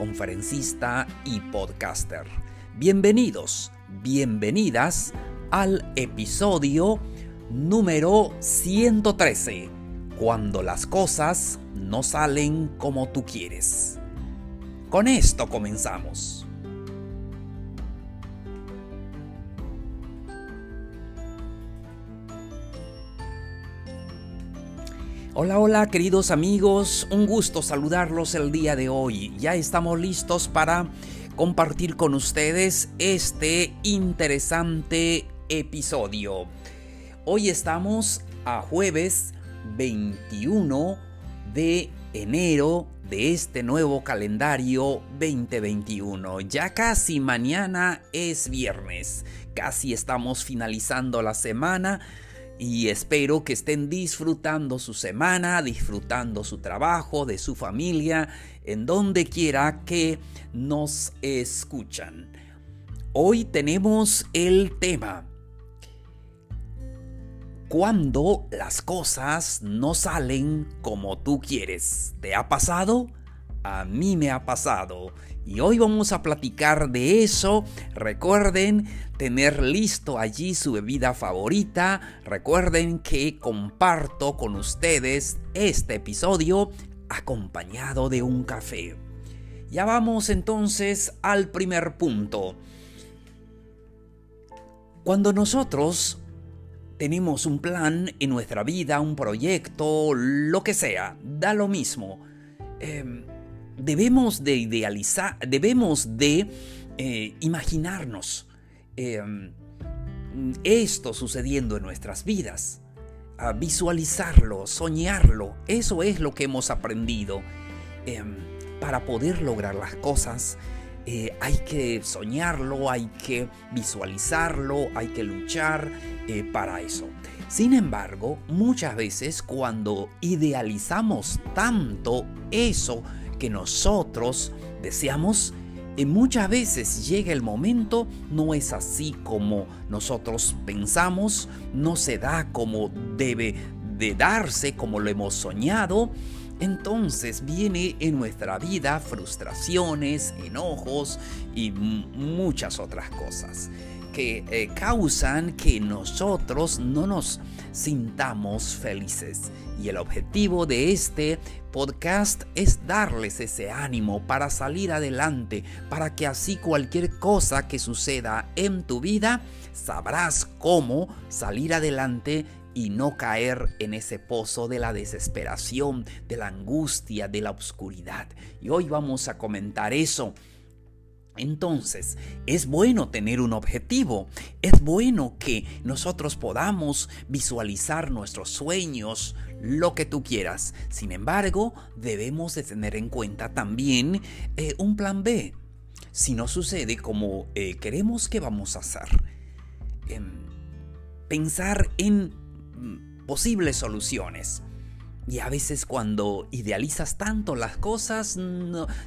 conferencista y podcaster. Bienvenidos, bienvenidas al episodio número 113, cuando las cosas no salen como tú quieres. Con esto comenzamos. Hola, hola queridos amigos, un gusto saludarlos el día de hoy. Ya estamos listos para compartir con ustedes este interesante episodio. Hoy estamos a jueves 21 de enero de este nuevo calendario 2021. Ya casi mañana es viernes, casi estamos finalizando la semana y espero que estén disfrutando su semana, disfrutando su trabajo, de su familia, en donde quiera que nos escuchan. Hoy tenemos el tema. Cuando las cosas no salen como tú quieres. ¿Te ha pasado? A mí me ha pasado. Y hoy vamos a platicar de eso. Recuerden tener listo allí su bebida favorita. Recuerden que comparto con ustedes este episodio acompañado de un café. Ya vamos entonces al primer punto. Cuando nosotros tenemos un plan en nuestra vida, un proyecto, lo que sea, da lo mismo. Eh, debemos de idealizar, debemos de eh, imaginarnos em, esto sucediendo en nuestras vidas, a visualizarlo, soñarlo. Eso es lo que hemos aprendido. Em, para poder lograr las cosas, eh, hay que soñarlo, hay que visualizarlo, hay que luchar eh, para eso. Sin embargo, muchas veces cuando idealizamos tanto eso que nosotros deseamos, y muchas veces llega el momento, no es así como nosotros pensamos, no se da como debe de darse, como lo hemos soñado. Entonces viene en nuestra vida frustraciones, enojos y muchas otras cosas que eh, causan que nosotros no nos sintamos felices. Y el objetivo de este podcast es darles ese ánimo para salir adelante, para que así cualquier cosa que suceda en tu vida, sabrás cómo salir adelante y no caer en ese pozo de la desesperación, de la angustia, de la oscuridad. Y hoy vamos a comentar eso entonces, es bueno tener un objetivo, es bueno que nosotros podamos visualizar nuestros sueños, lo que tú quieras. Sin embargo, debemos de tener en cuenta también eh, un plan B. Si no sucede como eh, queremos que vamos a hacer, em, pensar en mm, posibles soluciones. Y a veces cuando idealizas tanto las cosas,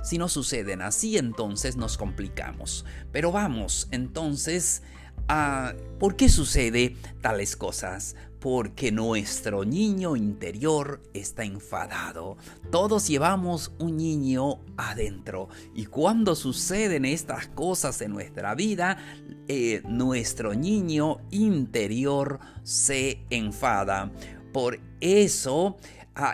si no suceden así, entonces nos complicamos. Pero vamos, entonces, a ¿por qué sucede tales cosas? Porque nuestro niño interior está enfadado. Todos llevamos un niño adentro. Y cuando suceden estas cosas en nuestra vida, eh, nuestro niño interior se enfada. Por eso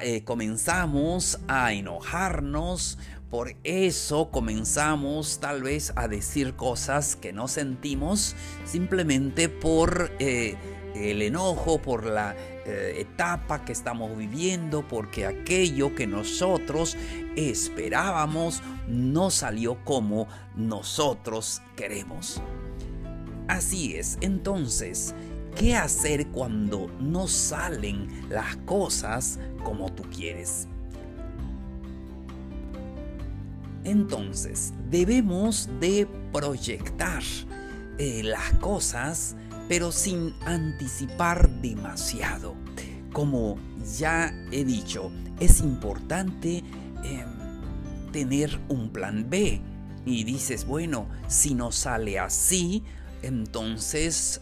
eh, comenzamos a enojarnos, por eso comenzamos tal vez a decir cosas que no sentimos simplemente por eh, el enojo, por la eh, etapa que estamos viviendo, porque aquello que nosotros esperábamos no salió como nosotros queremos. Así es, entonces, ¿Qué hacer cuando no salen las cosas como tú quieres? Entonces, debemos de proyectar eh, las cosas, pero sin anticipar demasiado. Como ya he dicho, es importante em, tener un plan B. Y dices, bueno, si no sale así, entonces,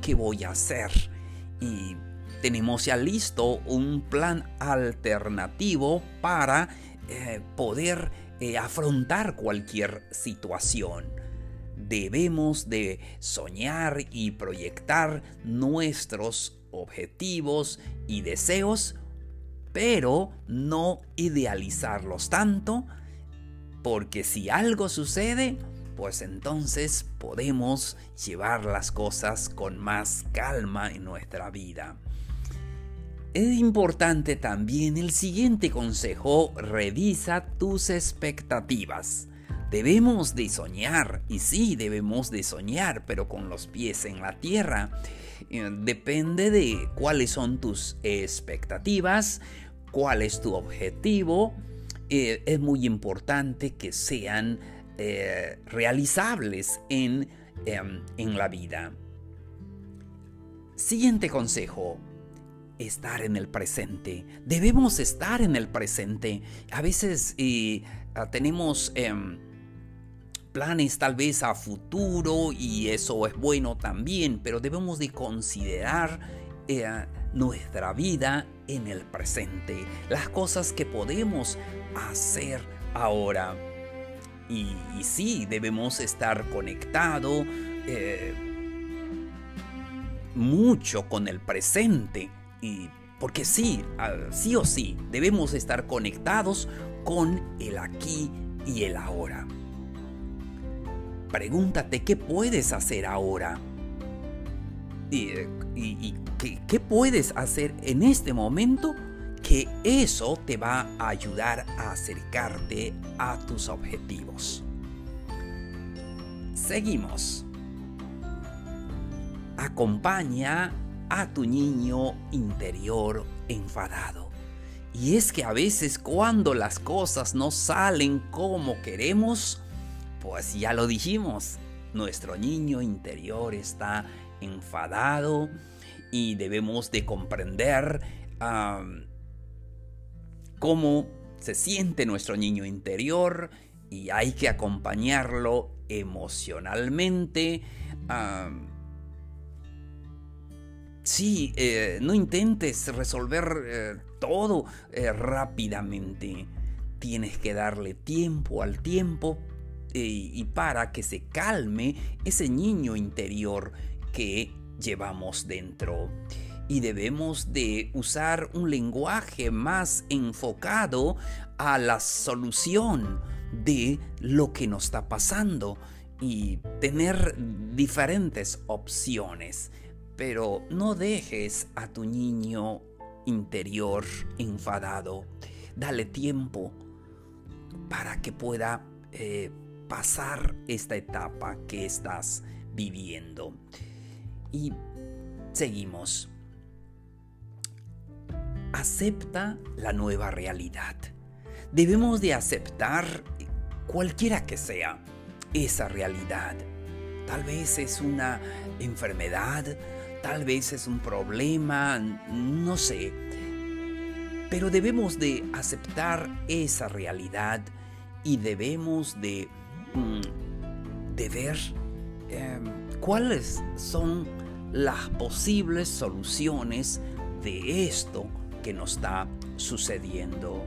¿qué voy a hacer? Y tenemos ya listo un plan alternativo para eh, poder eh, afrontar cualquier situación. Debemos de soñar y proyectar nuestros objetivos y deseos, pero no idealizarlos tanto, porque si algo sucede, pues entonces podemos llevar las cosas con más calma en nuestra vida. Es importante también el siguiente consejo, revisa tus expectativas. Debemos de soñar, y sí, debemos de soñar, pero con los pies en la tierra. Eh, depende de cuáles son tus expectativas, cuál es tu objetivo. Eh, es muy importante que sean eh, realizables en, em, en la vida. Siguiente consejo, estar en el presente. Debemos estar en el presente. A veces ah, tenemos em, planes tal vez a futuro y eso es bueno también, pero debemos de considerar eh, nuestra vida en el presente, las cosas que podemos hacer ahora. Y, sí, debemos estar conectados eh, mucho con el presente. Y porque sí, sí o sí, debemos estar conectados con el aquí y el ahora. Pregúntate qué puedes hacer ahora. Y, ¿qué, qué puedes hacer en este momento que eso te va a ayudar a acercarte a tus objetivos. Seguimos. Acompaña a tu niño interior enfadado. Y es que a veces cuando las cosas no salen como queremos, pues ya lo dijimos, nuestro niño interior está enfadado y debemos de comprender cómo se siente nuestro niño interior y hay que acompañarlo emocionalmente. sí, eh, no intentes resolver eh, todo eh, rápidamente. Tienes que darle tiempo al tiempo y para que se calme ese niño interior que llevamos dentro y debemos de usar un lenguaje más enfocado a la solución de lo que nos está pasando y tener diferentes opciones. Pero no dejes a tu niño interior enfadado. Dale tiempo para que pueda eh, pasar esta etapa que estás viviendo. Y seguimos acepta la nueva realidad. Debemos de aceptar cualquiera que sea esa realidad. Tal vez es una enfermedad, tal vez es un problema, no sé. Pero debemos de aceptar esa realidad y debemos de, mm, de ver em, cuáles son las posibles soluciones de esto que nos está sucediendo.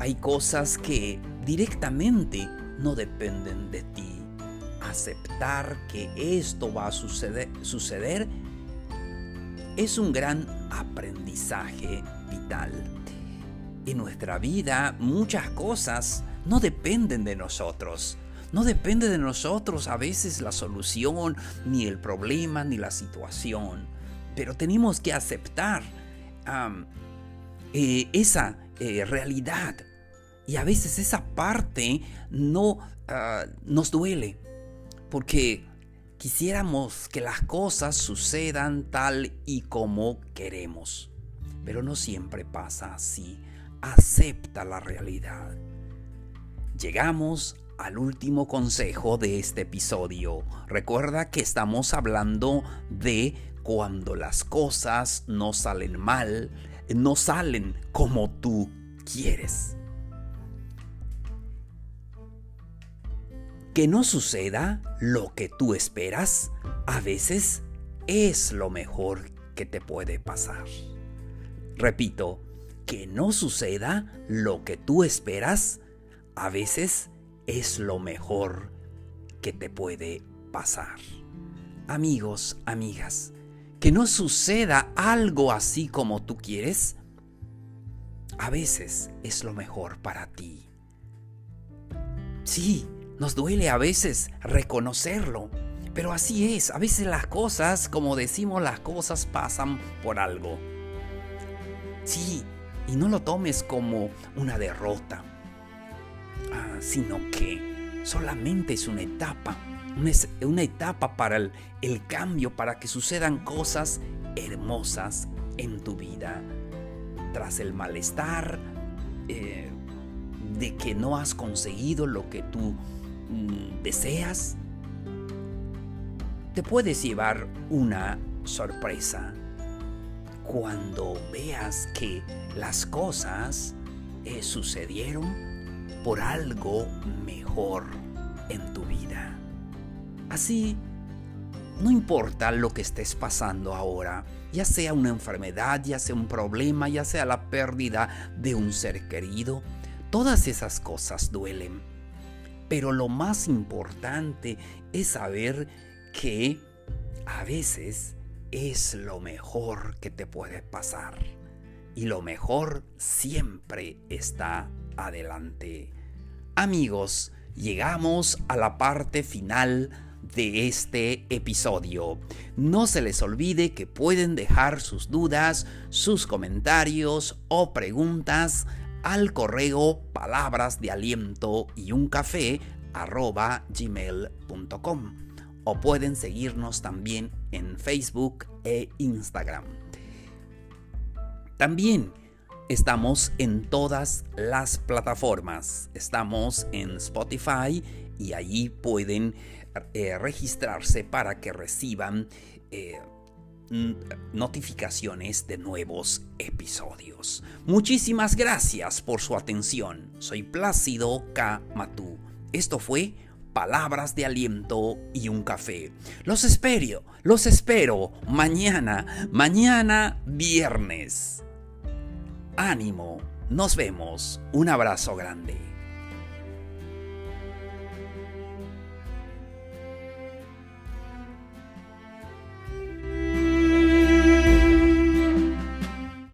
Hay cosas que directamente no dependen de ti. Aceptar que esto va a suceder, suceder es un gran aprendizaje vital. En nuestra vida muchas cosas no dependen de nosotros. No depende de nosotros a veces la solución, ni el problema, ni la situación pero tenemos que aceptar eh, esa eh, realidad. Y a veces esa parte no ah, nos duele, porque quisiéramos que las cosas sucedan tal y como queremos. Pero no siempre pasa así. Acepta la realidad. llegamos al último consejo de este episodio. Recuerda que estamos hablando de cuando las cosas no salen mal, no salen como tú quieres. Que no suceda lo que tú esperas a veces es lo mejor que te puede pasar. Repito, que no suceda lo que tú esperas a veces es lo mejor que te puede pasar. Amigos, amigas, que no suceda algo así como tú quieres, a veces es lo mejor para ti. Sí, nos duele a veces reconocerlo, pero así es, a veces las cosas, como decimos, las cosas pasan por algo. Sí, y no lo tomes como una derrota, ah, sino que solamente es una etapa, una, etapa para el, cambio, para que sucedan cosas hermosas en tu vida. Tras el malestar eh, de que no has conseguido lo que tú mm, deseas, te puedes llevar una sorpresa cuando veas que las cosas eh, sucedieron por algo mejor en tu vida. Así, no importa lo que estés pasando ahora, ya sea una enfermedad, ya sea un problema, ya sea la pérdida de un ser querido, todas esas cosas duelen. Pero lo más importante es saber que a veces es lo mejor que te puede pasar. Y lo mejor siempre está adelante. Amigos, llegamos a la parte final de este episodio. No se les olvide que pueden dejar sus dudas, sus comentarios o preguntas al correo palabras de aliento y un café gmail.com o pueden seguirnos también en Facebook e Instagram. También estamos en todas las plataformas. Estamos en Spotify y allí pueden eh, registrarse para que reciban eh, notificaciones de nuevos episodios. Muchísimas gracias por su atención. Soy Plácido K. Matú. Esto fue palabras de aliento y un café. Los espero, los espero mañana, mañana viernes. Ánimo, nos vemos. Un abrazo grande.